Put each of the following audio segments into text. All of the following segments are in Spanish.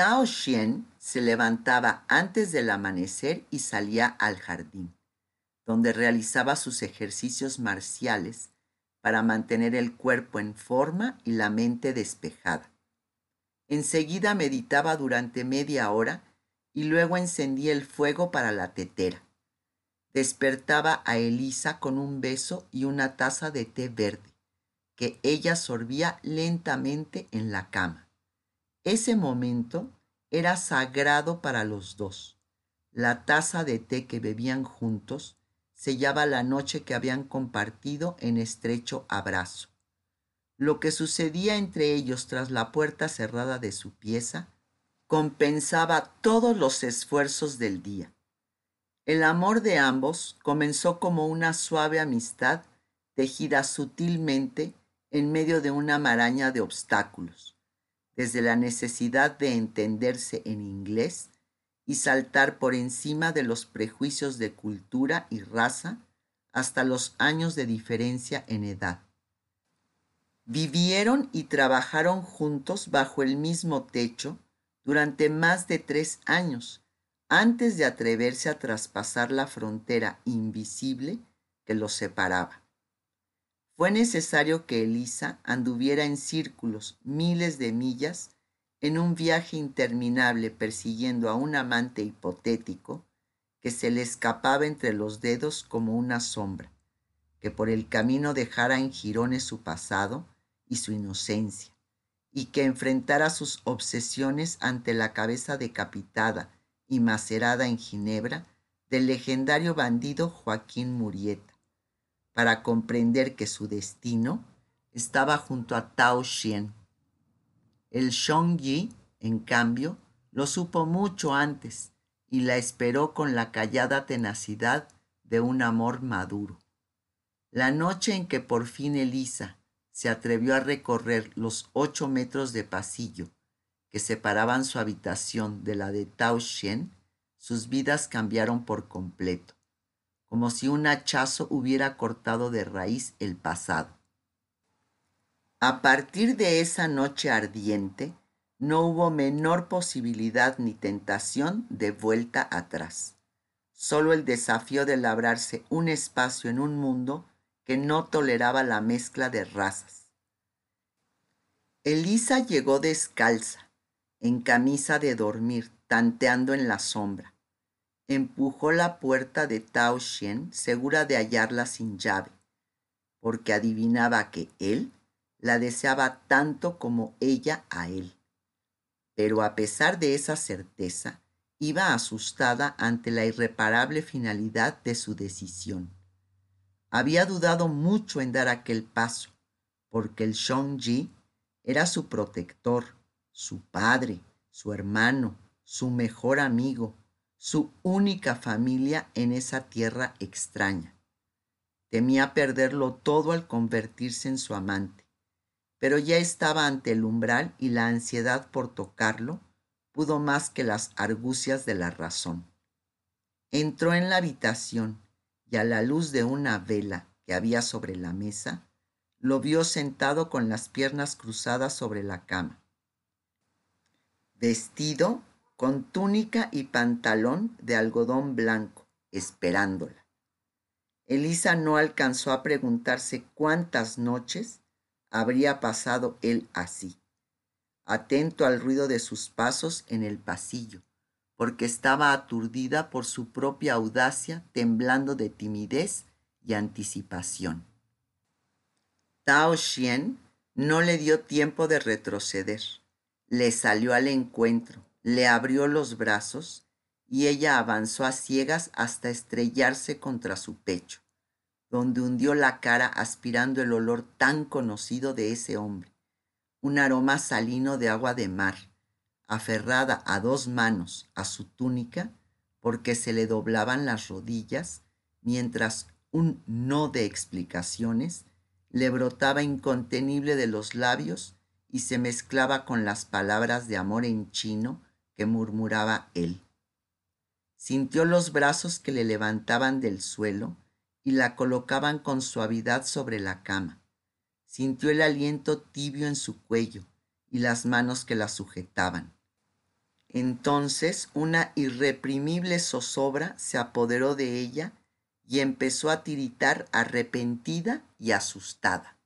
Tao Xian se levantaba antes del amanecer y salía al jardín, donde realizaba sus ejercicios marciales para mantener el cuerpo en forma y la mente despejada. Enseguida meditaba durante media hora y luego encendía el fuego para la tetera. Despertaba a Elisa con un beso y una taza de té verde, que ella sorbía lentamente en la cama. Ese momento era sagrado para los dos. La taza de té que bebían juntos sellaba la noche que habían compartido en estrecho abrazo. Lo que sucedía entre ellos tras la puerta cerrada de su pieza compensaba todos los esfuerzos del día. El amor de ambos comenzó como una suave amistad tejida sutilmente en medio de una maraña de obstáculos, desde la necesidad de entenderse en inglés y saltar por encima de los prejuicios de cultura y raza hasta los años de diferencia en edad. Vivieron y trabajaron juntos bajo el mismo techo durante más de tres años antes de atreverse a traspasar la frontera invisible que los separaba. Fue necesario que Elisa anduviera en círculos miles de millas en un viaje interminable persiguiendo a un amante hipotético que se le escapaba entre los dedos como una sombra, que por el camino dejara en jirones su pasado y su inocencia, y que enfrentara sus obsesiones ante la cabeza decapitada y macerada en Ginebra del legendario bandido Joaquín Murieta, para comprender que su destino estaba junto a Tao Xian. El Yi, en cambio, lo supo mucho antes y la esperó con la callada tenacidad de un amor maduro. La noche en que por fin Elisa se atrevió a recorrer los ocho metros de pasillo que separaban su habitación de la de Tao Xian, sus vidas cambiaron por completo, como si un hachazo hubiera cortado de raíz el pasado. A partir de esa noche ardiente, no hubo menor posibilidad ni tentación de vuelta atrás. Solo el desafío de labrarse un espacio en un mundo que no toleraba la mezcla de razas. Elisa llegó descalza, en camisa de dormir, tanteando en la sombra. Empujó la puerta de Tao Xian, segura de hallarla sin llave, porque adivinaba que él la deseaba tanto como ella a él. Pero a pesar de esa certeza, iba asustada ante la irreparable finalidad de su decisión había dudado mucho en dar aquel paso, porque el Shang-Ji era su protector, su padre, su hermano, su mejor amigo, su única familia en esa tierra extraña. Temía perderlo todo al convertirse en su amante, pero ya estaba ante el umbral y la ansiedad por tocarlo pudo más que las argucias de la razón. Entró en la habitación y a la luz de una vela que había sobre la mesa, lo vio sentado con las piernas cruzadas sobre la cama, vestido con túnica y pantalón de algodón blanco, esperándola. Elisa no alcanzó a preguntarse cuántas noches habría pasado él así, atento al ruido de sus pasos en el pasillo porque estaba aturdida por su propia audacia, temblando de timidez y anticipación. Tao Xian no le dio tiempo de retroceder. Le salió al encuentro, le abrió los brazos y ella avanzó a ciegas hasta estrellarse contra su pecho, donde hundió la cara aspirando el olor tan conocido de ese hombre, un aroma salino de agua de mar aferrada a dos manos a su túnica porque se le doblaban las rodillas, mientras un no de explicaciones le brotaba incontenible de los labios y se mezclaba con las palabras de amor en chino murmuraba él. Sintió los brazos que le levantaban del suelo y la colocaban con suavidad sobre la cama. Sintió el aliento tibio en su cuello y las manos que la sujetaban Entonces una irreprimible zozobra se apoderó de ella y empezó a tiritar arrepentida y asustada.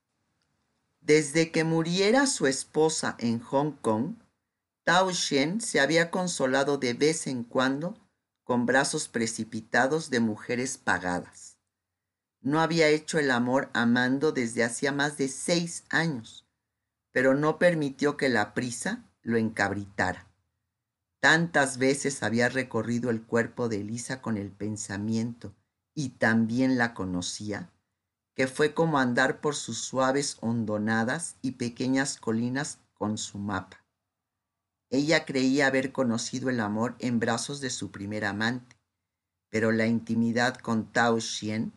Desde que muriera su esposa en Hong Kong, Tao Shen se había consolado de vez en cuando con brazos precipitados de mujeres pagadas. No había hecho el amor amando desde hacía más de seis años, pero no permitió que la prisa lo encabritara. Tantas veces había recorrido el cuerpo de Elisa con el pensamiento y también la conocía, que fue como andar por sus suaves hondonadas y pequeñas colinas con su mapa. Ella creía haber conocido el amor en brazos de su primer amante, pero la intimidad con Tao Xian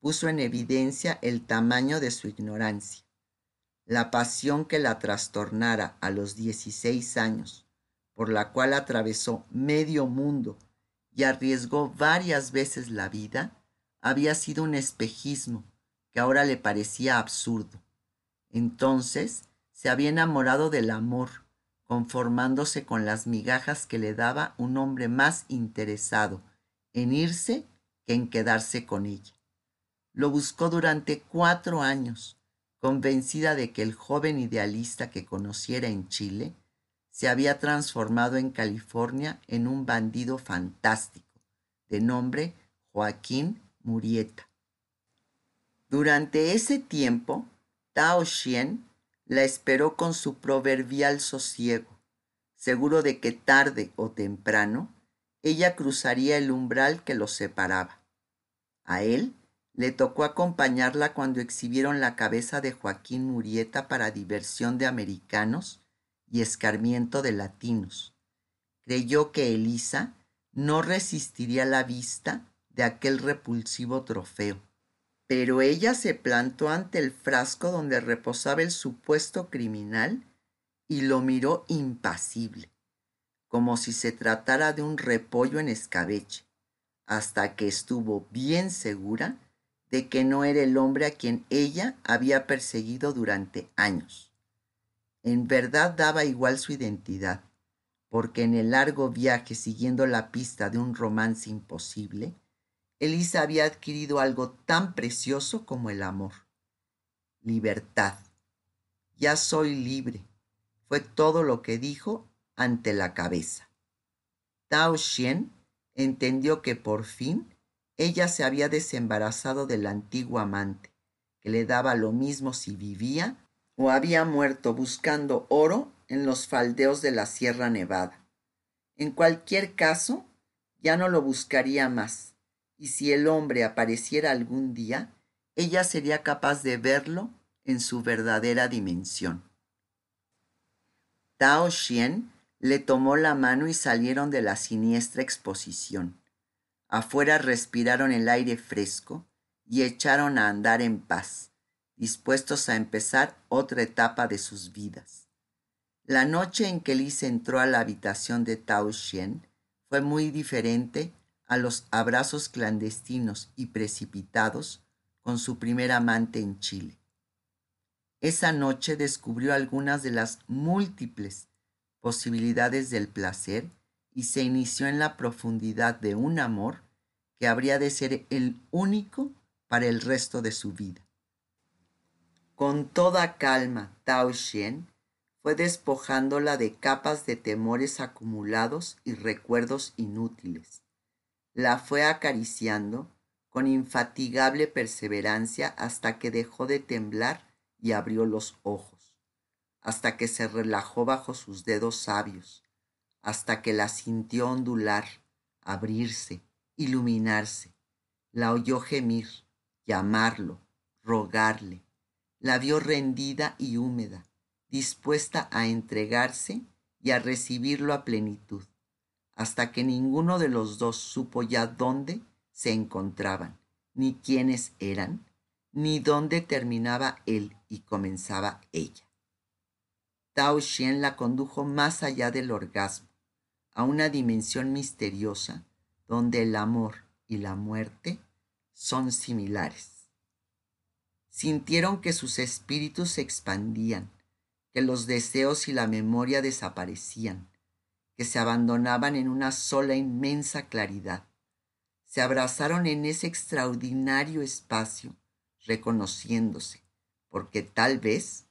puso en evidencia el tamaño de su ignorancia. La pasión que la trastornara a los 16 años, por la cual atravesó medio mundo y arriesgó varias veces la vida, había sido un espejismo que ahora le parecía absurdo. Entonces se había enamorado del amor, conformándose con las migajas que le daba un hombre más interesado en irse que en quedarse con ella. Lo buscó durante cuatro años, convencida de que el joven idealista que conociera en Chile se había transformado en California en un bandido fantástico, de nombre Joaquín Murieta. Durante ese tiempo, Tao Xian la esperó con su proverbial sosiego, seguro de que tarde o temprano ella cruzaría el umbral que los separaba. A él le tocó acompañarla cuando exhibieron la cabeza de Joaquín Murieta para diversión de americanos y escarmiento de latinos. Creyó que Elisa no resistiría la vista de aquel repulsivo trofeo pero ella se plantó ante el frasco donde reposaba el supuesto criminal y lo miró impasible, como si se tratara de un repollo en escabeche, hasta que estuvo bien segura de que no era el hombre a quien ella había perseguido durante años. En verdad daba igual su identidad, porque en el largo viaje siguiendo la pista de un romance imposible, Elisa había adquirido algo tan precioso como el amor. Libertad. Ya soy libre. Fue todo lo que dijo ante la cabeza. Tao Xian entendió que por fin ella se había desembarazado del antiguo amante, que le daba lo mismo si vivía o había muerto buscando oro en los faldeos de la Sierra Nevada. En cualquier caso, ya no lo buscaría más y si el hombre apareciera algún día, ella sería capaz de verlo en su verdadera dimensión. Tao Xian le tomó la mano y salieron de la siniestra exposición. Afuera respiraron el aire fresco y echaron a andar en paz, dispuestos a empezar otra etapa de sus vidas. La noche en que Liz entró a la habitación de Tao Xian fue muy diferente a los abrazos clandestinos y precipitados con su primer amante en Chile. Esa noche descubrió algunas de las múltiples posibilidades del placer y se inició en la profundidad de un amor que habría de ser el único para el resto de su vida. Con toda calma, Tao Xian fue despojándola de capas de temores acumulados y recuerdos inútiles la fue acariciando con infatigable perseverancia hasta que dejó de temblar y abrió los ojos, hasta que se relajó bajo sus dedos sabios, hasta que la sintió ondular, abrirse, iluminarse, la oyó gemir, llamarlo, rogarle, la vio rendida y húmeda, dispuesta a entregarse y a recibirlo a plenitud hasta que ninguno de los dos supo ya dónde se encontraban, ni quiénes eran, ni dónde terminaba él y comenzaba ella. Tao Xian la condujo más allá del orgasmo, a una dimensión misteriosa donde el amor y la muerte son similares. Sintieron que sus espíritus se expandían, que los deseos y la memoria desaparecían, que se abandonaban en una sola inmensa claridad. Se abrazaron en ese extraordinario espacio, reconociéndose, porque tal vez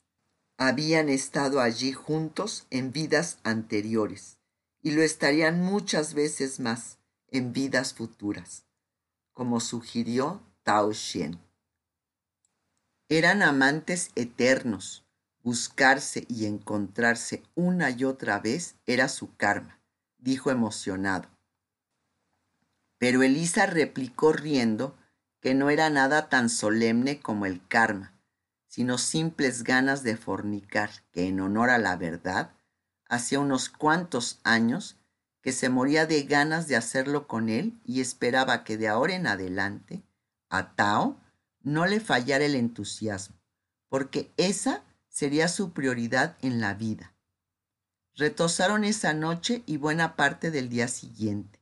habían estado allí juntos en vidas anteriores y lo estarían muchas veces más en vidas futuras, como sugirió Tao Xian. Eran amantes eternos. Buscarse y encontrarse una y otra vez era su karma, dijo emocionado. Pero Elisa replicó riendo que no era nada tan solemne como el karma, sino simples ganas de fornicar que en honor a la verdad, hacía unos cuantos años que se moría de ganas de hacerlo con él y esperaba que de ahora en adelante a Tao no le fallara el entusiasmo, porque esa sería su prioridad en la vida. Retosaron esa noche y buena parte del día siguiente,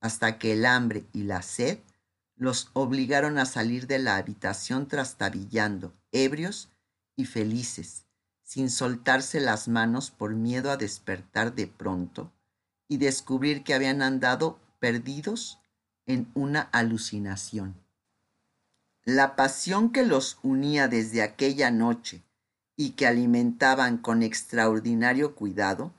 hasta que el hambre y la sed los obligaron a salir de la habitación trastabillando, ebrios y felices, sin soltarse las manos por miedo a despertar de pronto y descubrir que habían andado perdidos en una alucinación. La pasión que los unía desde aquella noche y que alimentaban con extraordinario cuidado,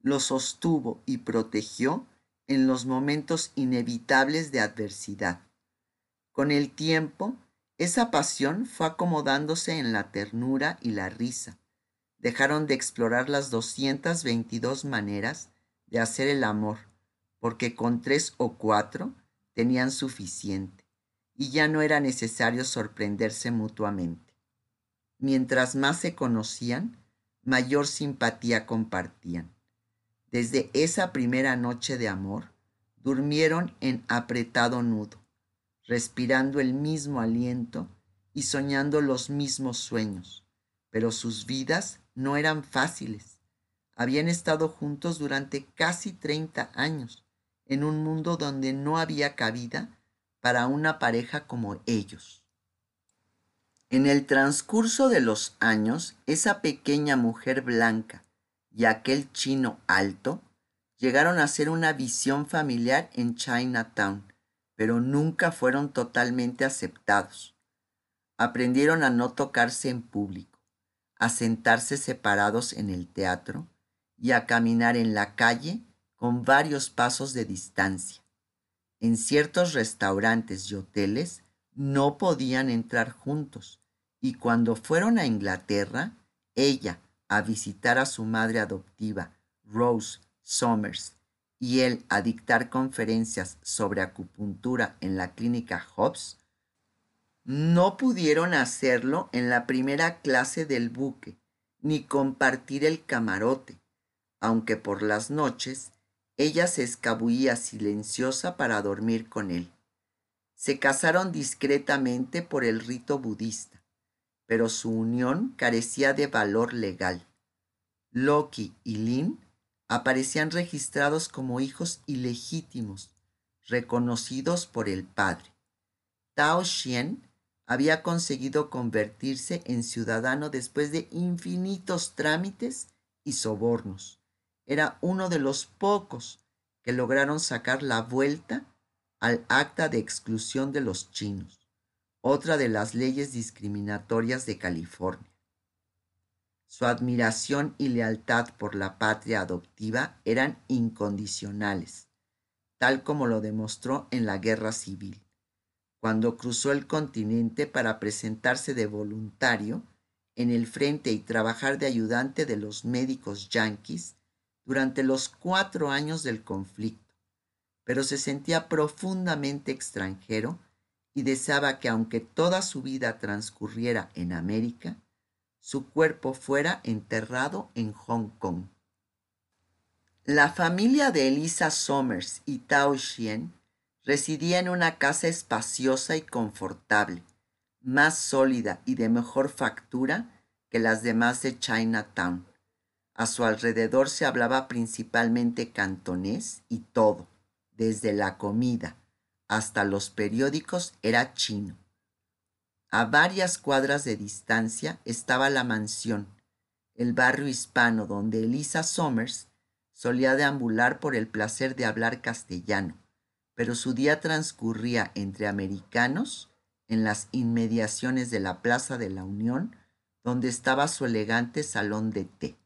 los sostuvo y protegió en los momentos inevitables de adversidad. Con el tiempo, esa pasión fue acomodándose en la ternura y la risa. Dejaron de explorar las 222 maneras de hacer el amor, porque con tres o cuatro tenían suficiente y ya no era necesario sorprenderse mutuamente. Mientras más se conocían, mayor simpatía compartían. Desde esa primera noche de amor, durmieron en apretado nudo respirando el mismo aliento y soñando los mismos sueños, pero sus vidas no eran fáciles. Habían estado juntos durante casi 30 años, en un mundo donde no había cabida para una pareja como ellos. En el transcurso de los años, esa pequeña mujer blanca y aquel chino alto llegaron a ser una visión familiar en Chinatown pero nunca fueron totalmente aceptados. Aprendieron a no tocarse en público, a sentarse separados en el teatro y a caminar en la calle con varios pasos de distancia. En ciertos restaurantes y hoteles no podían entrar juntos y cuando fueron a Inglaterra, ella a visitar a su madre adoptiva, Rose Somers, y él a dictar conferencias sobre acupuntura en la clínica Hobbs, no pudieron hacerlo en la primera clase del buque, ni compartir el camarote, aunque por las noches ella se escabullía silenciosa para dormir con él. Se casaron discretamente por el rito budista, pero su unión carecía de valor legal. Loki y Lin aparecían registrados como hijos ilegítimos, reconocidos por el padre. Tao Xian había conseguido convertirse en ciudadano después de infinitos trámites y sobornos. Era uno de los pocos que lograron sacar la vuelta al acta de exclusión de los chinos, otra de las leyes discriminatorias de California. Su admiración y lealtad por la patria adoptiva eran incondicionales, tal como lo demostró en la guerra civil, cuando cruzó el continente para presentarse de voluntario en el frente y trabajar de ayudante de los médicos yanquis durante los cuatro años del conflicto, pero se sentía profundamente extranjero y deseaba que aunque toda su vida transcurriera en América, su cuerpo fuera enterrado en Hong Kong. La familia de Elisa Somers y Tao Xian residía en una casa espaciosa y confortable, más sólida y de mejor factura que las demás de Chinatown. A su alrededor se hablaba principalmente cantonés y todo, desde la comida hasta los periódicos, era chino. A varias cuadras de distancia estaba la mansión, el barrio hispano donde Elisa Somers solía deambular por el placer de hablar castellano, pero su día transcurría entre americanos en las inmediaciones de la Plaza de la Unión, donde estaba su elegante salón de té.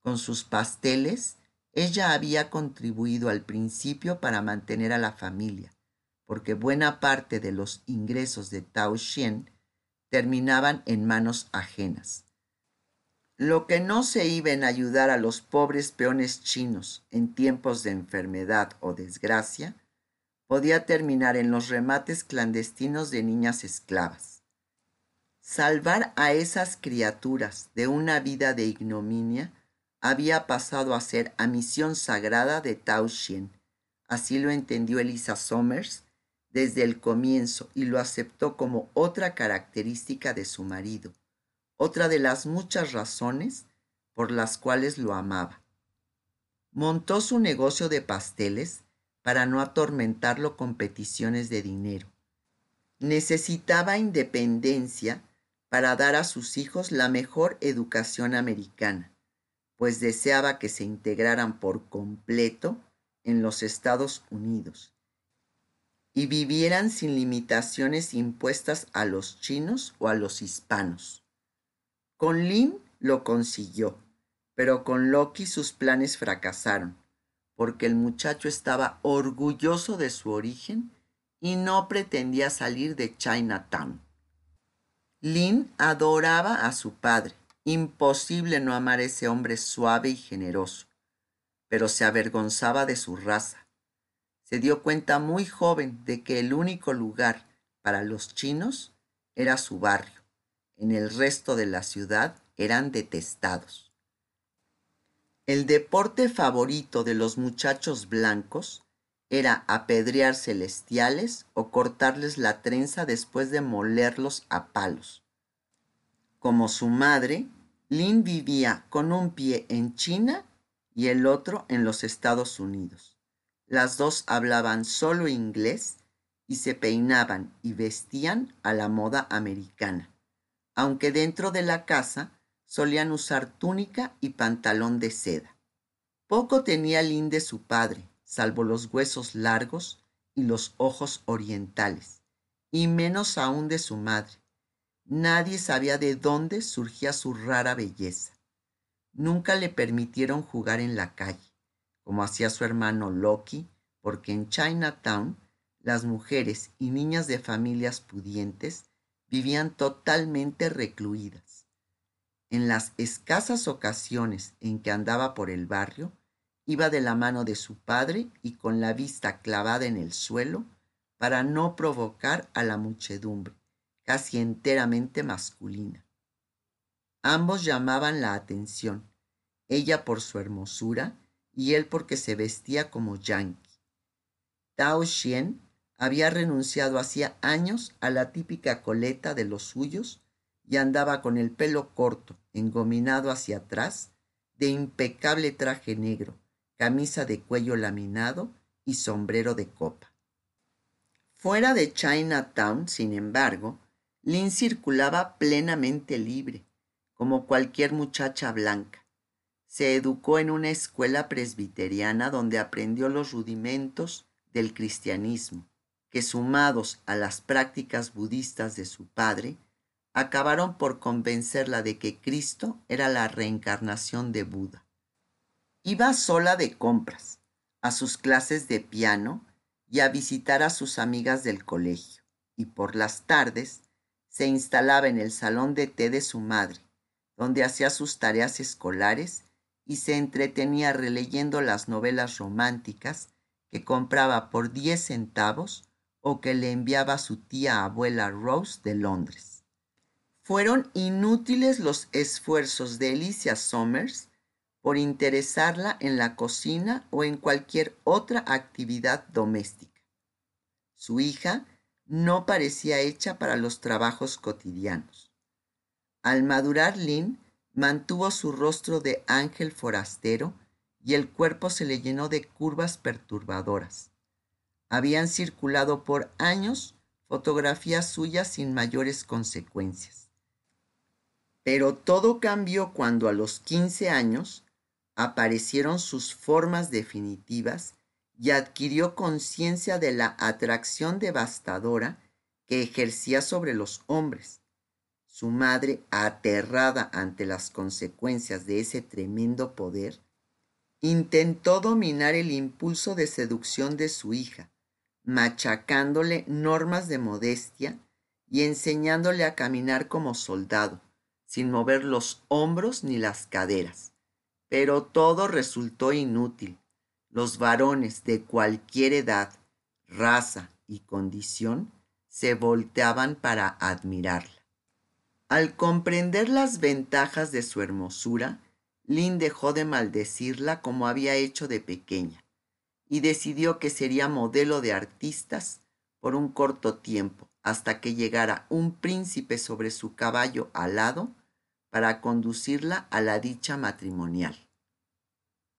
Con sus pasteles, ella había contribuido al principio para mantener a la familia, porque buena parte de los ingresos de Tao Xian terminaban en manos ajenas. Lo que no se iba en ayudar a los pobres peones chinos en tiempos de enfermedad o desgracia, podía terminar en los remates clandestinos de niñas esclavas. Salvar a esas criaturas de una vida de ignominia había pasado a ser a misión sagrada de Tao Xien. Así lo entendió Elisa Somers desde el comienzo y lo aceptó como otra característica de su marido, otra de las muchas razones por las cuales lo amaba. Montó su negocio de pasteles para no atormentarlo con peticiones de dinero. Necesitaba independencia para dar a sus hijos la mejor educación americana pues deseaba que se integraran por completo en los Estados Unidos y vivieran sin limitaciones impuestas a los chinos o a los hispanos. Con Lin lo consiguió, pero con Loki sus planes fracasaron, porque el muchacho estaba orgulloso de su origen y no pretendía salir de Chinatown. Lin adoraba a su padre Imposible no amar a ese hombre suave y generoso, pero se avergonzaba de su raza. Se dio cuenta muy joven de que el único lugar para los chinos era su barrio. En el resto de la ciudad eran detestados. El deporte favorito de los muchachos blancos era apedrear celestiales o cortarles la trenza después de molerlos a palos. Como su madre, Lin vivía con un pie en China y el otro en los Estados Unidos. Las dos hablaban solo inglés y se peinaban y vestían a la moda americana, aunque dentro de la casa solían usar túnica y pantalón de seda. Poco tenía Lin de su padre, salvo los huesos largos y los ojos orientales, y menos aún de su madre, Nadie sabía de dónde surgía su rara belleza. Nunca le permitieron jugar en la calle, como hacía su hermano Loki, porque en Chinatown las mujeres y niñas de familias pudientes vivían totalmente recluidas. En las escasas ocasiones en que andaba por el barrio, iba de la mano de su padre y con la vista clavada en el suelo para no provocar a la muchedumbre casi enteramente masculina. Ambos llamaban la atención, ella por su hermosura y él porque se vestía como yankee. Tao Xian había renunciado hacía años a la típica coleta de los suyos y andaba con el pelo corto, engominado hacia atrás, de impecable traje negro, camisa de cuello laminado y sombrero de copa. Fuera de Chinatown, sin embargo, Lynn circulaba plenamente libre, como cualquier muchacha blanca. Se educó en una escuela presbiteriana donde aprendió los rudimentos del cristianismo, que sumados a las prácticas budistas de su padre, acabaron por convencerla de que Cristo era la reencarnación de Buda. Iba sola de compras, a sus clases de piano y a visitar a sus amigas del colegio, y por las tardes se instalaba en el salón de té de su madre, donde hacía sus tareas escolares y se entretenía releyendo las novelas románticas que compraba por diez centavos o que le enviaba su tía abuela Rose de Londres. Fueron inútiles los esfuerzos de Alicia Somers por interesarla en la cocina o en cualquier otra actividad doméstica. Su hija no parecía hecha para los trabajos cotidianos. Al madurar Lynn mantuvo su rostro de ángel forastero y el cuerpo se le llenó de curvas perturbadoras. Habían circulado por años fotografías suyas sin mayores consecuencias. Pero todo cambió cuando a los 15 años aparecieron sus formas definitivas y adquirió conciencia de la atracción devastadora que ejercía sobre los hombres. Su madre, aterrada ante las consecuencias de ese tremendo poder, intentó dominar el impulso de seducción de su hija, machacándole normas de modestia y enseñándole a caminar como soldado, sin mover los hombros ni las caderas. Pero todo resultó inútil. Los varones de cualquier edad, raza y condición se volteaban para admirarla. Al comprender las ventajas de su hermosura, Lynn dejó de maldecirla como había hecho de pequeña y decidió que sería modelo de artistas por un corto tiempo hasta que llegara un príncipe sobre su caballo alado para conducirla a la dicha matrimonial.